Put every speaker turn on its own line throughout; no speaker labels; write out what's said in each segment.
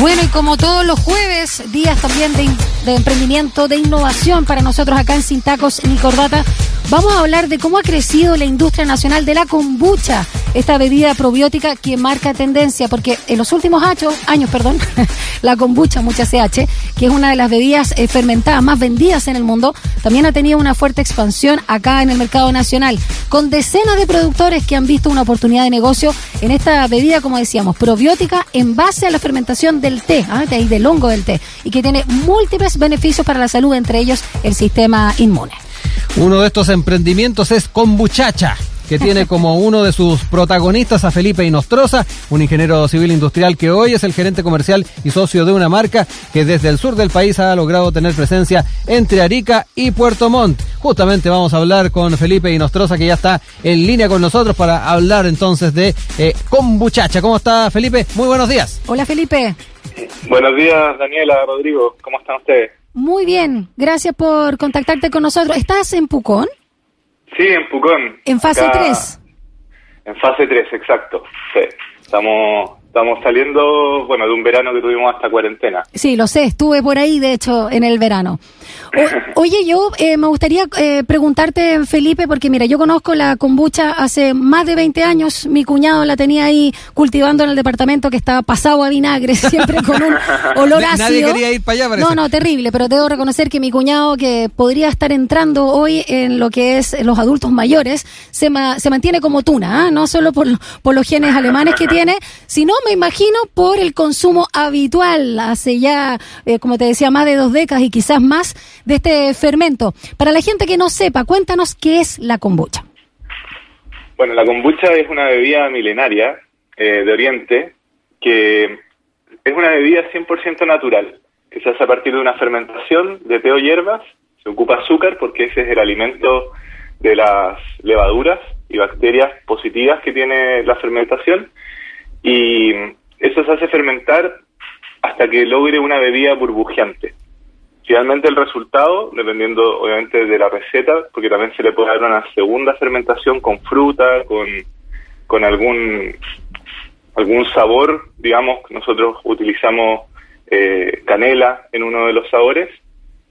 Bueno, y como todos los jueves, días también de, emprendimiento, de innovación para nosotros acá en Sintacos y Cordata, vamos a hablar de cómo ha crecido la industria nacional de la kombucha, esta bebida probiótica que marca tendencia, porque en los últimos años, años perdón, la kombucha, mucha CH, que es una de las bebidas eh, fermentadas más vendidas en el mundo, también ha tenido una fuerte expansión acá en el mercado nacional, con decenas de productores que han visto una oportunidad de negocio en esta bebida, como decíamos, probiótica en base a la fermentación del té, ¿ah? del hongo del té, y que tiene múltiples beneficios para la salud, entre ellos el sistema inmune.
Uno de estos emprendimientos es Kombuchacha que tiene como uno de sus protagonistas a Felipe Inostroza, un ingeniero civil industrial que hoy es el gerente comercial y socio de una marca que desde el sur del país ha logrado tener presencia entre Arica y Puerto Montt. Justamente vamos a hablar con Felipe Inostroza, que ya está en línea con nosotros para hablar entonces de eh, Kombuchacha. ¿Cómo está Felipe? Muy buenos días.
Hola Felipe.
Buenos días Daniela, Rodrigo. ¿Cómo están ustedes?
Muy bien, gracias por contactarte con nosotros. ¿Estás en Pucón?
Sí, en Pucón.
¿En fase 3?
En fase 3, exacto. Sí. Estamos, estamos saliendo, bueno, de un verano que tuvimos hasta cuarentena.
Sí, lo sé, estuve por ahí, de hecho, en el verano. O, oye, yo eh, me gustaría eh, preguntarte, Felipe, porque mira, yo conozco la kombucha hace más de 20 años. Mi cuñado la tenía ahí cultivando en el departamento que estaba pasado a vinagre, siempre con un olor ácido.
Nadie quería ir para allá, parece.
No, no, terrible, pero debo reconocer que mi cuñado, que podría estar entrando hoy en lo que es los adultos mayores, se, ma se mantiene como tuna, ¿ah? no solo por, por los genes alemanes que tiene, sino, me imagino, por el consumo habitual, hace ya, eh, como te decía, más de dos décadas y quizás más, de este fermento. Para la gente que no sepa, cuéntanos qué es la kombucha.
Bueno, la kombucha es una bebida milenaria eh, de Oriente que es una bebida 100% natural, que se hace a partir de una fermentación de té o hierbas. Se ocupa azúcar porque ese es el alimento de las levaduras y bacterias positivas que tiene la fermentación. Y eso se hace fermentar hasta que logre una bebida burbujeante. Finalmente el resultado, dependiendo obviamente de la receta, porque también se le puede dar una segunda fermentación con fruta, con, con algún algún sabor, digamos, nosotros utilizamos eh, canela en uno de los sabores.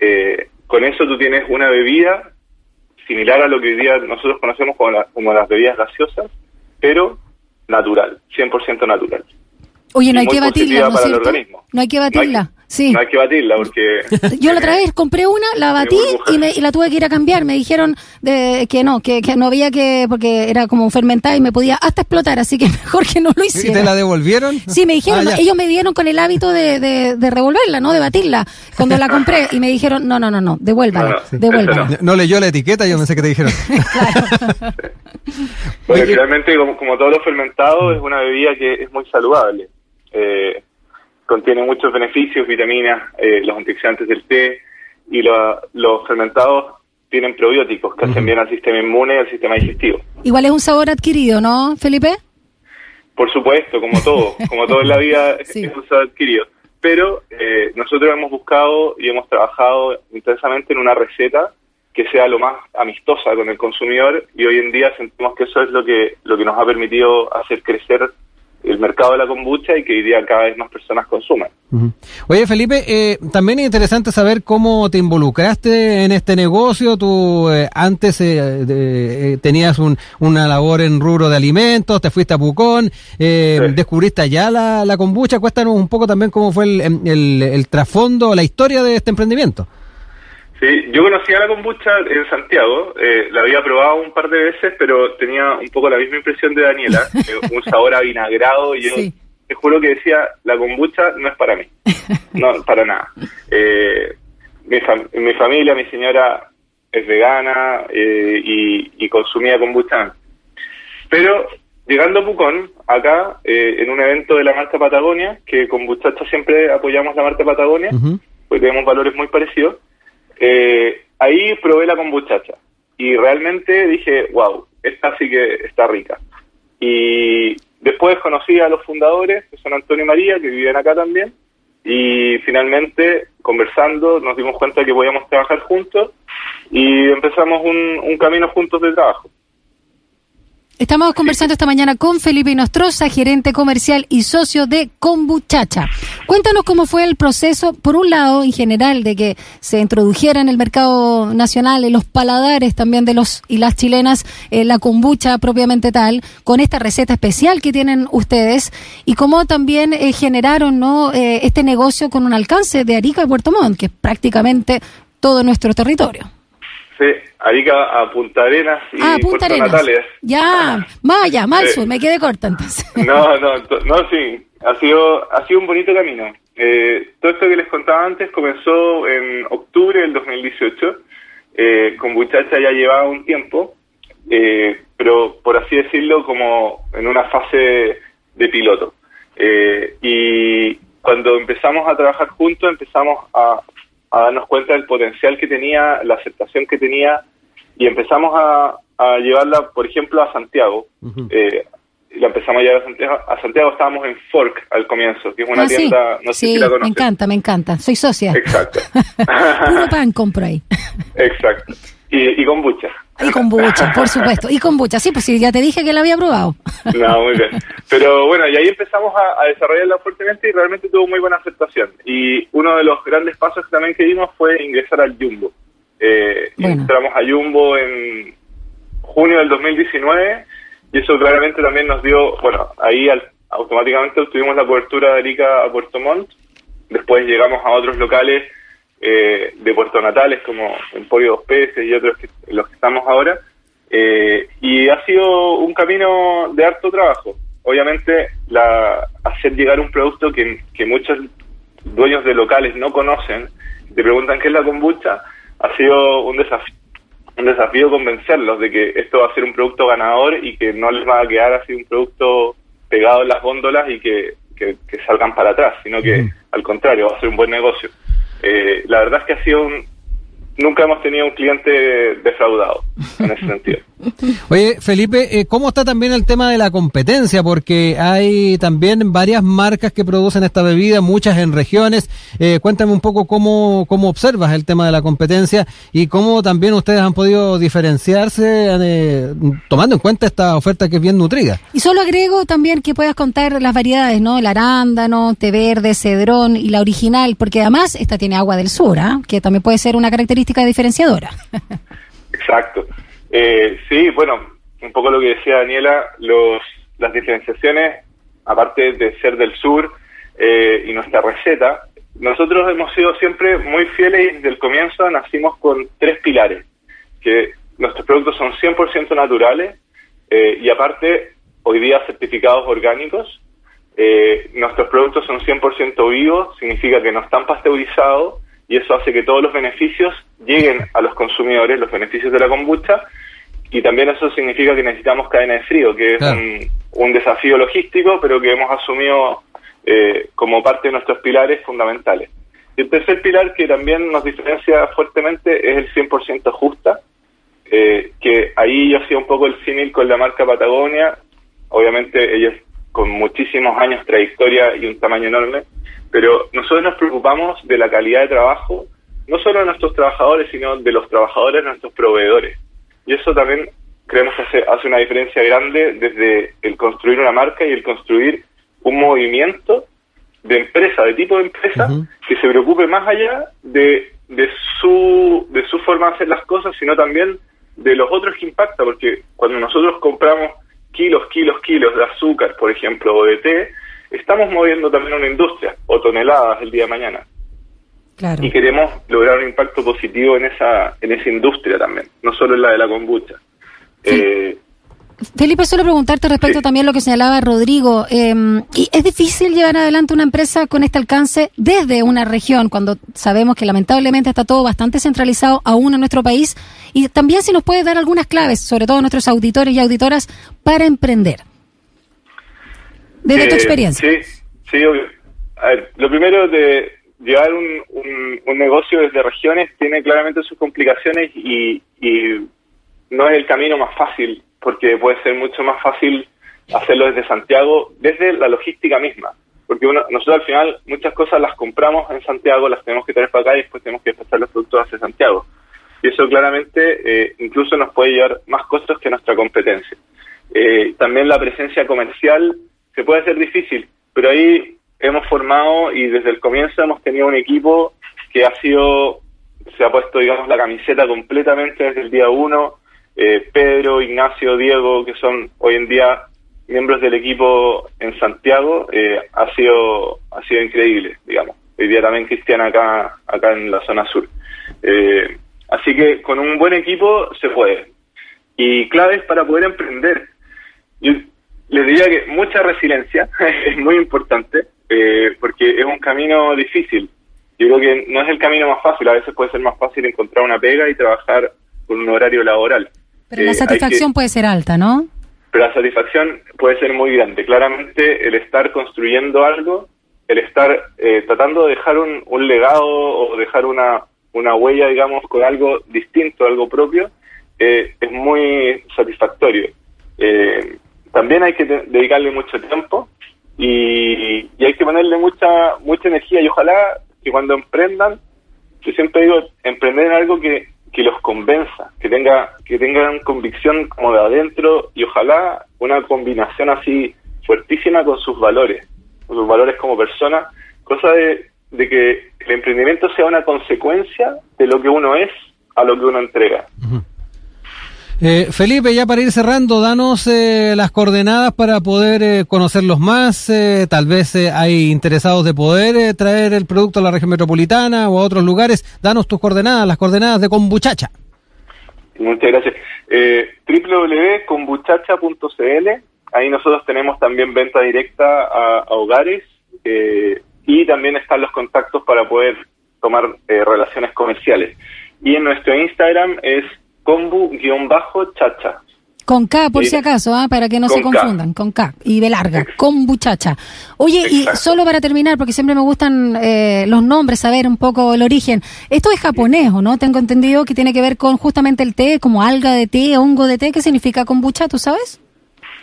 Eh, con eso tú tienes una bebida similar a lo que hoy día nosotros conocemos como, la- como las bebidas gaseosas, pero natural, 100% natural.
Oye, no hay que batirla, ¿no es cierto? No hay que batirla, sí.
No hay que batirla porque...
Yo la otra vez compré una, la batí y, me- y la tuve que ir a cambiar. Me dijeron de, que no, que, que no había que, porque era como fermentada y me podía hasta explotar, así que mejor que no lo
¿Y te
hiciera.
la devolvieron?
Sí, me dijeron,
Ah,
ellos me dieron con el hábito de, de, de revolverla, ¿no? De batirla. Cuando la compré y me dijeron, no, no, no, no, devuélvala,
No, no,
devuélvala.
leyó la etiqueta, yo pensé que te dijeron.
Bueno,
Oye.
finalmente, como, como todos los fermentados, es una bebida que es muy saludable. Eh, contiene muchos beneficios, vitaminas, eh, los antioxidantes del té, y lo- los fermentados tienen probióticos que hacen bien al sistema inmune y al sistema digestivo.
Igual es un sabor adquirido, ¿no, Felipe?
Por supuesto, como todo, como todo en la vida
Sí.
es un saber adquirido. Pero eh, nosotros hemos buscado y hemos trabajado intensamente en una receta que sea lo más amistosa con el consumidor y hoy en día sentimos que eso es lo que lo que nos ha permitido hacer crecer el mercado de la kombucha y que hoy día cada vez más personas consumen.
Oye, Felipe, eh, también es interesante saber cómo te involucraste en este negocio. Tú eh, antes eh, de- eh, tenías un- una labor en rubro de alimentos, te fuiste a Pucón, eh,
Sí.
descubriste allá la, la kombucha. Cuéntanos un poco también cómo fue el, el- el trasfondo, la historia de este emprendimiento.
Sí, yo conocía la kombucha en Santiago, eh, la había probado un par de veces, pero tenía un poco la misma impresión de Daniela, eh, un sabor avinagrado y yo
Sí.
te juro que decía, la kombucha no es para mí, no, para nada. Eh, mi, fam- mi familia, mi señora es vegana eh, y, y consumía kombucha. Pero llegando a Pucón, acá, eh, en un evento de la marca Patagonia, que con Buchacha siempre apoyamos la marca Patagonia,
Ujú.
pues tenemos valores muy parecidos, eh, ahí probé la kombuchacha y realmente dije, wow, esta sí que está rica. Y después conocí a los fundadores, que son Antonio y María, que viven acá también, y finalmente, conversando, nos dimos cuenta que podíamos trabajar juntos y empezamos un, un camino juntos de trabajo.
Estamos conversando esta mañana con Felipe Inostroza, gerente comercial y socio de Kombuchacha. Cuéntanos cómo fue el proceso, por un lado, en general, de que se introdujera en el mercado nacional, en los paladares también de los y las chilenas, eh, la kombucha propiamente tal, con esta receta especial que tienen ustedes, y cómo también eh, generaron ¿no? Eh, este negocio con un alcance de Arica a Puerto Montt, que es prácticamente todo nuestro territorio.
Sí, Arica a Punta Arenas y
ah, Punta
Puerto
Arenas.
Natales.
Ya, vaya, mal
Sí.
sur, me quedé corta entonces.
No, no, no, sí, ha sido, ha sido un bonito camino. Eh, todo esto que les contaba antes comenzó en octubre del 2018. Eh, con Buchacha ya llevaba un tiempo, eh, pero por así decirlo, como en una fase de piloto. Eh, y cuando empezamos a trabajar juntos, empezamos a, a darnos cuenta del potencial que tenía, la aceptación que tenía, y empezamos a, a llevarla, por ejemplo, a Santiago.
Ujú.
Eh, la empezamos a llevar a Santiago. A Santiago estábamos en Fork al comienzo, que es una
Ah, sí,
tienda, no sé
sí,
si la
me
conoces.
encanta, me encanta. Soy socia.
Exacto.
Puro pan compro ahí.
Exacto. Y, y kombucha.
Y kombucha, por supuesto. Y kombucha, sí, pues sí, ya te dije que la había probado.
No, muy bien. Pero bueno, y ahí empezamos a, a desarrollarla fuertemente y realmente tuvo muy buena aceptación. Y uno de los grandes pasos que también que dimos fue ingresar al Jumbo. Eh,
Bueno.
Entramos a Jumbo en junio del 2019 y eso claramente también nos dio, bueno, ahí al- automáticamente obtuvimos la cobertura de Arica a Puerto Montt. Después llegamos a otros locales eh, de Puerto Natales como Emporio Dos Peces y otros que, en los que estamos ahora. Eh, y ha sido un camino de harto trabajo. Obviamente, la, hacer llegar un producto que, que muchos dueños de locales no conocen, te preguntan qué es la kombucha, ha sido un desafío, un desafío convencerlos de que esto va a ser un producto ganador y que no les va a quedar así un producto pegado en las góndolas y que, que- que salgan para atrás, sino que al contrario, va a ser un buen negocio. Eh, la verdad es que ha sido un... Nunca hemos tenido un cliente defraudado en ese sentido.
Oye, Felipe, eh, ¿cómo está también el tema de la competencia? Porque hay también varias marcas que producen esta bebida, muchas en regiones. Eh, cuéntame un poco cómo, cómo observas el tema de la competencia y cómo también ustedes han podido diferenciarse eh, tomando en cuenta esta oferta que es bien nutrida.
Y solo agrego también que puedas contar las variedades, ¿no? El arándano, té verde, cedrón y la original, porque además esta tiene agua del sur, ¿ah? Que también puede ser una característica diferenciadora.
Exacto. Eh, sí, bueno, un poco lo que decía Daniela, los, las diferenciaciones, aparte de ser del sur eh, y nuestra receta, nosotros hemos sido siempre muy fieles y desde el comienzo nacimos con tres pilares, que nuestros productos son 100% naturales eh, y aparte hoy día certificados orgánicos. Eh, nuestros productos son 100% vivos, significa que no están pasteurizados y eso hace que todos los beneficios lleguen a los consumidores, los beneficios de la kombucha, y también eso significa que necesitamos cadena de frío, que es
Claro.
un, un desafío logístico, pero que hemos asumido eh, como parte de nuestros pilares fundamentales. Y el tercer pilar que también nos diferencia fuertemente es el 100% justa, eh, que ahí yo hacía un poco el símil con la marca Patagonia, obviamente ellos con muchísimos años trayectoria y un tamaño enorme, pero nosotros nos preocupamos de la calidad de trabajo, no solo de nuestros trabajadores, sino de los trabajadores de nuestros proveedores. Y eso también creemos que hace, hace una diferencia grande desde el construir una marca y el construir un movimiento de empresa, de tipo de empresa, que se preocupe más allá de, de, su, de su forma de hacer las cosas, sino también de los otros que impacta, porque cuando nosotros compramos kilos, kilos, kilos de azúcar, por ejemplo, o de té, estamos moviendo también una industria, o toneladas el día de mañana
Claro.
y queremos lograr un impacto positivo en esa en esa industria también, no solo en la de la kombucha. Eh,
Felipe, solo preguntarte respecto
Sí.
también a lo que señalaba Rodrigo. eh, ¿y ¿Es difícil llevar adelante una empresa con este alcance desde una región, cuando sabemos que lamentablemente está todo bastante centralizado aún en nuestro país? Y también si nos puedes dar algunas claves, sobre todo a nuestros auditores y auditoras, para emprender. Desde tu
eh,
experiencia.
Sí, sí, obvio. A ver, lo primero de llevar un, un, un negocio desde regiones tiene claramente sus complicaciones y, y no es el camino más fácil, porque puede ser mucho más fácil hacerlo desde Santiago, desde la logística misma. Porque uno, nosotros al final muchas cosas las compramos en Santiago, las tenemos que traer para acá y después tenemos que pasar los productos hacia Santiago. Y eso claramente eh, incluso nos puede llevar más costos que nuestra competencia. Eh, también la presencia comercial se puede hacer difícil, pero ahí hemos formado y desde el comienzo hemos tenido un equipo que ha sido, se ha puesto, digamos, la camiseta completamente desde el día uno. Eh, Pedro, Ignacio, Diego, que son hoy en día miembros del equipo en Santiago, eh, ha sido ha sido increíble, digamos. Hoy día también Cristian acá acá en la zona sur. Eh, así que con un buen equipo se puede. Y claves para poder emprender. Yo les diría que mucha resiliencia es muy importante eh, porque es un camino difícil. Yo creo que no es el camino más fácil, a veces puede ser más fácil encontrar una pega y trabajar con un horario laboral.
Pero la satisfacción puede ser alta, ¿no?
pero la satisfacción puede ser muy grande. Claramente el estar construyendo algo, el estar eh, tratando de dejar un, un, legado o dejar una, una huella, digamos, con algo distinto, algo propio, eh, es muy satisfactorio. Eh, también hay que dedicarle mucho tiempo y, y, hay que ponerle mucha mucha energía y ojalá que cuando emprendan, yo siempre digo, emprender en algo que, que los convenza, que tenga que tengan convicción como de adentro y ojalá una combinación así fuertísima con sus valores, con sus valores como persona, cosa de, de que el emprendimiento sea una consecuencia de lo que uno es a lo que uno entrega.
Eh, Felipe, ya para ir cerrando, danos eh, las coordenadas para poder eh, conocerlos más. eh, tal vez eh, hay interesados de poder eh, traer el producto a la región metropolitana o a otros lugares. Danos tus coordenadas, las coordenadas de Combuchacha.
Muchas gracias. Www.combuchacha.cl. Ahí nosotros tenemos también venta directa a, a hogares y también están los contactos para poder tomar relaciones comerciales. Y en nuestro Instagram es combu-chacha.
Con K, por si acaso, ¿ah? para que no
Con
se confundan, con K y de larga, kombuchacha. Oye, y solo para terminar, porque siempre me gustan eh, los nombres, saber un poco el origen. Esto es japonés, ¿o no? Tengo entendido que tiene que ver con justamente el té, como alga de té, hongo de té. ¿Qué significa kombucha, tú sabes?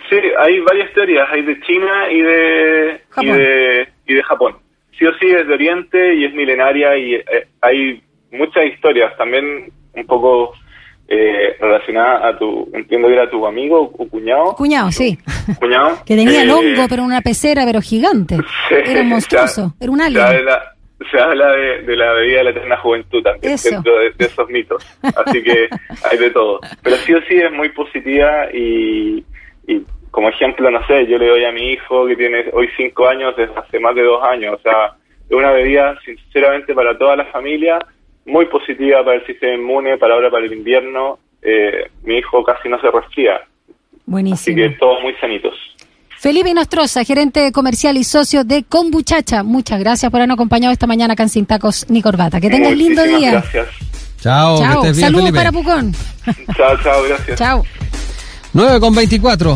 Sí, hay varias teorías, hay de China y de, y
Japón.
de, y de Japón. Sí o sí es de Oriente y es milenaria y eh, hay muchas historias, también un poco eh, relacionadas a tu, entiendo que era tu amigo o cuñado.
Cuñado, sí.
Cuñado.
Que tenía el
Eh,
hongo, pero una pecera, pero gigante.
Sí,
Era monstruoso,
se-
era un
Se
alien.
habla, se habla de, de la bebida de la eterna juventud también
Eso.
dentro de, de esos mitos. Así que hay de todo. Pero sí o sí es muy positiva y, y como ejemplo, no sé, yo le doy a mi hijo que tiene hoy cinco años desde hace más de dos años. O sea, es una bebida sinceramente para toda la familia, muy positiva para el sistema inmune, para ahora para el invierno. Eh, mi hijo casi no se resfría. Así
Buenísimo.
que todos muy sanitos.
Felipe Nostroza, gerente comercial y socio de Kombuchacha. Muchas gracias por habernos acompañado esta mañana acá en Sin Tacos ni Corbata. Que tengas lindo día.
Gracias.
Chao, que
Chao.
estés bien,
Saludos
Felipe.
para Pucón.
Chao, chao, gracias.
Chao.
9 con 24.